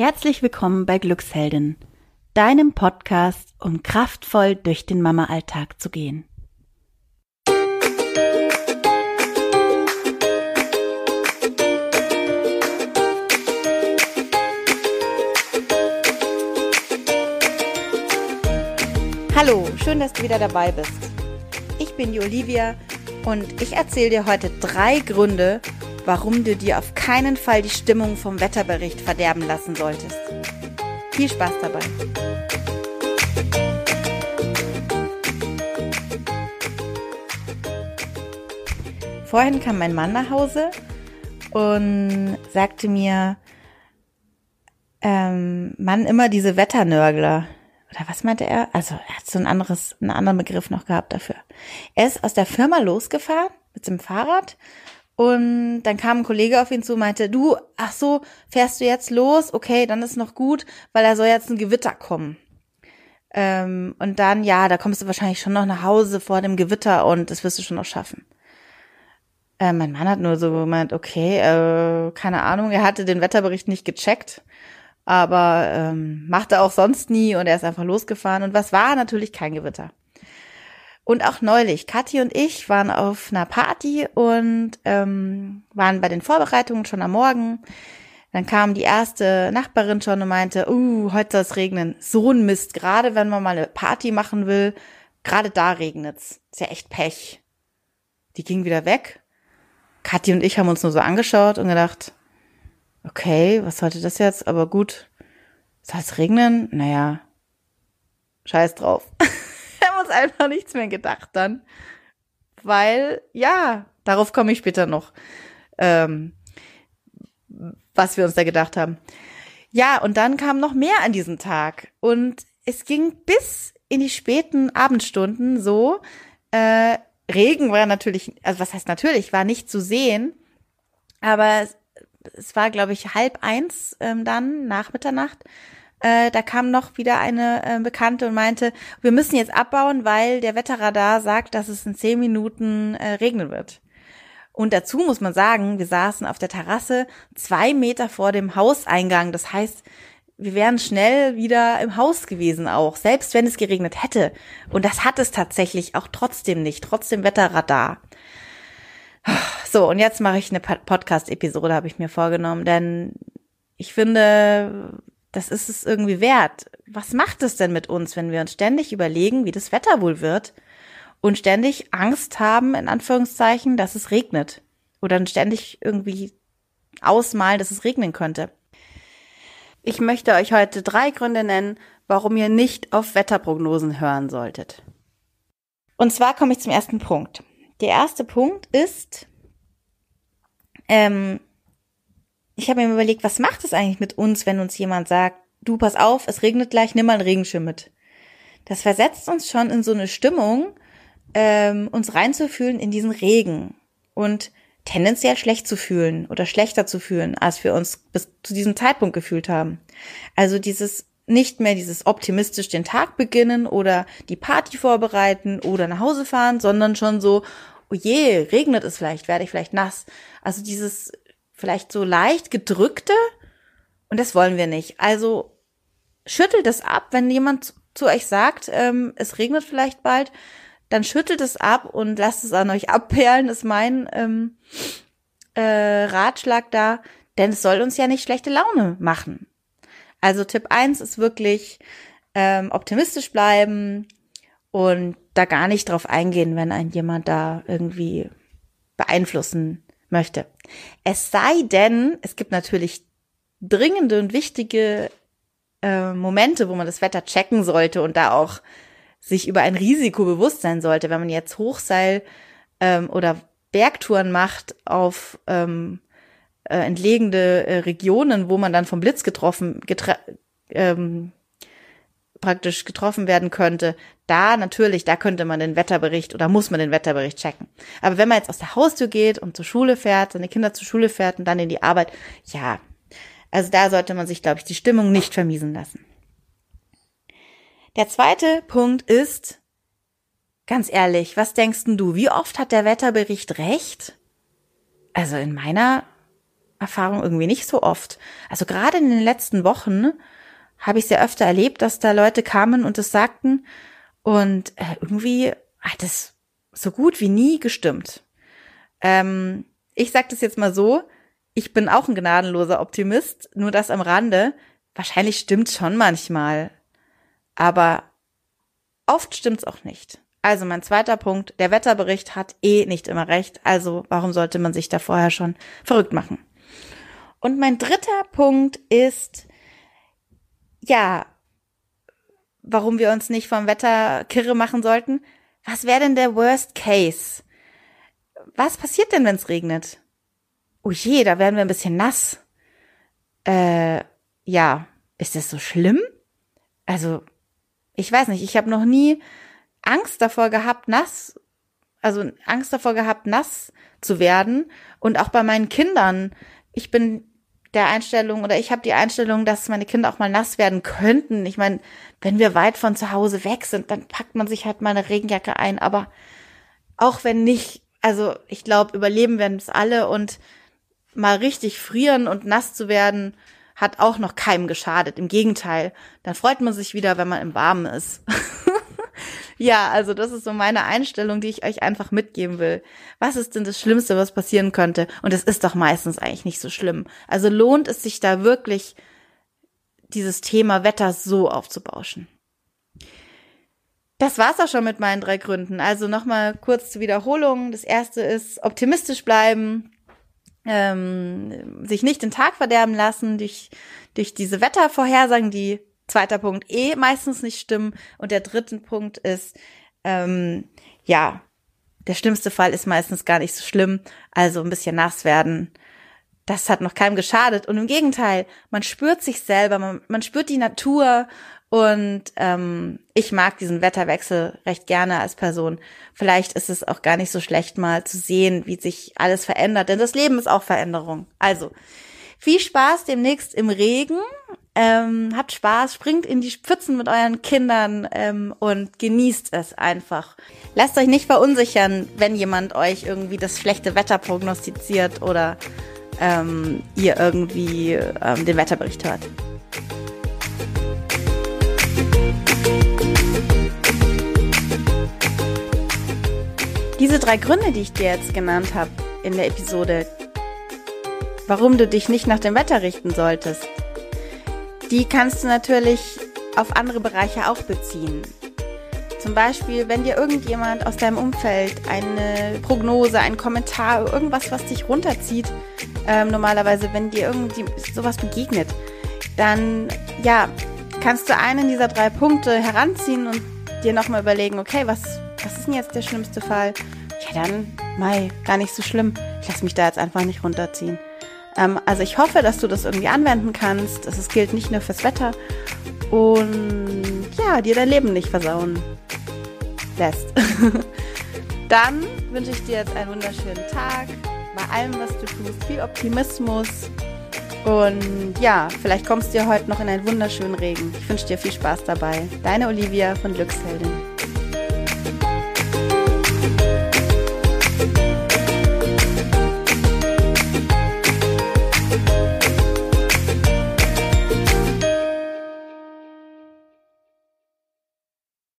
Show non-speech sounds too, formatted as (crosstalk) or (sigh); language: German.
Herzlich willkommen bei Glücksheldin, deinem Podcast, um kraftvoll durch den Mama-Alltag zu gehen. Hallo, schön, dass du wieder dabei bist. Ich bin die Olivia und ich erzähle dir heute drei Gründe, warum du dir auf keinen Fall die Stimmung vom Wetterbericht verderben lassen solltest. Viel Spaß dabei! Vorhin kam mein Mann nach Hause und sagte mir, ähm, Mann, immer diese Wetternörgler. Oder was meinte er? Also er hat so ein anderes, einen anderen Begriff noch gehabt dafür. Er ist aus der Firma losgefahren mit dem Fahrrad und dann kam ein Kollege auf ihn zu und meinte, du, ach so, fährst du jetzt los? Okay, dann ist noch gut, weil da soll jetzt ein Gewitter kommen. Ähm, und dann, ja, da kommst du wahrscheinlich schon noch nach Hause vor dem Gewitter und das wirst du schon noch schaffen. Äh, mein Mann hat nur so gemeint, okay, äh, keine Ahnung, er hatte den Wetterbericht nicht gecheckt, aber ähm, machte auch sonst nie und er ist einfach losgefahren. Und was war? Natürlich kein Gewitter. Und auch neulich, Kathi und ich waren auf einer Party und ähm, waren bei den Vorbereitungen schon am Morgen. Dann kam die erste Nachbarin schon und meinte, uh, heute soll es regnen. So ein Mist, gerade wenn man mal eine Party machen will, gerade da regnet's. Ist ja echt Pech. Die ging wieder weg. Kathi und ich haben uns nur so angeschaut und gedacht, okay, was sollte das jetzt? Aber gut, soll es regnen? Naja, scheiß drauf. (laughs) uns (laughs) einfach nichts mehr gedacht dann. Weil, ja, darauf komme ich später noch, ähm, was wir uns da gedacht haben. Ja, und dann kam noch mehr an diesem Tag. Und es ging bis in die späten Abendstunden so. Äh, Regen war natürlich, also was heißt natürlich, war nicht zu sehen. Aber es, es war, glaube ich, halb eins ähm, dann nach Mitternacht äh, da kam noch wieder eine äh, Bekannte und meinte, wir müssen jetzt abbauen, weil der Wetterradar sagt, dass es in zehn Minuten äh, regnen wird. Und dazu muss man sagen, wir saßen auf der Terrasse zwei Meter vor dem Hauseingang. Das heißt, wir wären schnell wieder im Haus gewesen auch, selbst wenn es geregnet hätte. Und das hat es tatsächlich auch trotzdem nicht, trotzdem Wetterradar. So, und jetzt mache ich eine Podcast-Episode, habe ich mir vorgenommen, denn ich finde, das ist es irgendwie wert. Was macht es denn mit uns, wenn wir uns ständig überlegen, wie das Wetter wohl wird und ständig Angst haben, in Anführungszeichen, dass es regnet oder ständig irgendwie ausmalen, dass es regnen könnte? Ich möchte euch heute drei Gründe nennen, warum ihr nicht auf Wetterprognosen hören solltet. Und zwar komme ich zum ersten Punkt. Der erste Punkt ist, ähm, ich habe mir überlegt, was macht es eigentlich mit uns, wenn uns jemand sagt, du pass auf, es regnet gleich, nimm mal einen Regenschirm mit. Das versetzt uns schon in so eine Stimmung, ähm, uns reinzufühlen in diesen Regen und tendenziell schlecht zu fühlen oder schlechter zu fühlen, als wir uns bis zu diesem Zeitpunkt gefühlt haben. Also dieses nicht mehr dieses optimistisch den Tag beginnen oder die Party vorbereiten oder nach Hause fahren, sondern schon so, oh je, regnet es vielleicht, werde ich vielleicht nass. Also dieses vielleicht so leicht gedrückte und das wollen wir nicht. Also schüttelt es ab, wenn jemand zu euch sagt, ähm, es regnet vielleicht bald, dann schüttelt es ab und lasst es an euch (laughs) abperlen, ist mein ähm, äh, Ratschlag da, denn es soll uns ja nicht schlechte Laune machen. Also Tipp eins ist wirklich ähm, optimistisch bleiben und da gar nicht drauf eingehen, wenn ein jemand da irgendwie beeinflussen möchte. Es sei denn, es gibt natürlich dringende und wichtige äh, Momente, wo man das Wetter checken sollte und da auch sich über ein Risiko bewusst sein sollte, wenn man jetzt Hochseil ähm, oder Bergtouren macht auf ähm, äh, entlegene äh, Regionen, wo man dann vom Blitz getroffen, getra ähm, praktisch getroffen werden könnte, da natürlich, da könnte man den Wetterbericht oder muss man den Wetterbericht checken. Aber wenn man jetzt aus der Haustür geht und zur Schule fährt, seine Kinder zur Schule fährt und dann in die Arbeit, ja, also da sollte man sich, glaube ich, die Stimmung nicht vermiesen lassen. Der zweite Punkt ist, ganz ehrlich, was denkst denn du, wie oft hat der Wetterbericht recht? Also in meiner Erfahrung irgendwie nicht so oft. Also gerade in den letzten Wochen habe ich sehr öfter erlebt, dass da Leute kamen und es sagten und äh, irgendwie hat es so gut wie nie gestimmt. Ähm, ich sage das jetzt mal so, ich bin auch ein gnadenloser Optimist, nur das am Rande. Wahrscheinlich stimmt schon manchmal, aber oft stimmt's auch nicht. Also mein zweiter Punkt, der Wetterbericht hat eh nicht immer recht, also warum sollte man sich da vorher schon verrückt machen? Und mein dritter Punkt ist, ja, warum wir uns nicht vom Wetter kirre machen sollten. Was wäre denn der Worst Case? Was passiert denn, wenn es regnet? Oh je, da werden wir ein bisschen nass. Äh, ja, ist das so schlimm? Also, ich weiß nicht, ich habe noch nie Angst davor gehabt, nass, also Angst davor gehabt, nass zu werden. Und auch bei meinen Kindern. Ich bin der Einstellung oder ich habe die Einstellung, dass meine Kinder auch mal nass werden könnten. Ich meine, wenn wir weit von zu Hause weg sind, dann packt man sich halt mal eine Regenjacke ein. Aber auch wenn nicht, also ich glaube, überleben werden es alle und mal richtig frieren und nass zu werden, hat auch noch keinem geschadet. Im Gegenteil, dann freut man sich wieder, wenn man im Warmen ist. (laughs) Ja, also das ist so meine Einstellung, die ich euch einfach mitgeben will. Was ist denn das Schlimmste, was passieren könnte? Und es ist doch meistens eigentlich nicht so schlimm. Also lohnt es sich da wirklich, dieses Thema Wetter so aufzubauschen. Das war's auch schon mit meinen drei Gründen. Also nochmal kurz zur Wiederholung. Das erste ist optimistisch bleiben, ähm, sich nicht den Tag verderben lassen durch, durch diese Wettervorhersagen, die zweiter Punkt eh meistens nicht stimmen. Und der dritte Punkt ist, ähm, ja, der schlimmste Fall ist meistens gar nicht so schlimm. Also ein bisschen nass werden. Das hat noch keinem geschadet. Und im Gegenteil, man spürt sich selber, man, man spürt die Natur. Und ähm, ich mag diesen Wetterwechsel recht gerne als Person. Vielleicht ist es auch gar nicht so schlecht, mal zu sehen, wie sich alles verändert. Denn das Leben ist auch Veränderung. Also, viel Spaß demnächst im Regen. Ähm, habt Spaß, springt in die Pfützen mit euren Kindern ähm, und genießt es einfach. Lasst euch nicht verunsichern, wenn jemand euch irgendwie das schlechte Wetter prognostiziert oder ähm, ihr irgendwie ähm, den Wetterbericht hört. Diese drei Gründe, die ich dir jetzt genannt habe in der Episode, warum du dich nicht nach dem Wetter richten solltest, die kannst du natürlich auf andere Bereiche auch beziehen. Zum Beispiel, wenn dir irgendjemand aus deinem Umfeld eine Prognose, einen Kommentar, irgendwas, was dich runterzieht, ähm, normalerweise, wenn dir irgendwie sowas begegnet, dann ja, kannst du einen dieser drei Punkte heranziehen und dir nochmal überlegen, okay, was, was ist denn jetzt der schlimmste Fall? Ja, dann, Mai, gar nicht so schlimm. Ich lass mich da jetzt einfach nicht runterziehen. Ähm, also ich hoffe, dass du das irgendwie anwenden kannst. Das gilt nicht nur fürs Wetter. Und ja, dir dein Leben nicht versauen lässt. (laughs) Dann wünsche ich dir jetzt einen wunderschönen Tag. Bei allem, was du tust, viel Optimismus. Und ja, vielleicht kommst du ja heute noch in einen wunderschönen Regen. Ich wünsche dir viel Spaß dabei. Deine Olivia von Glücksheldin.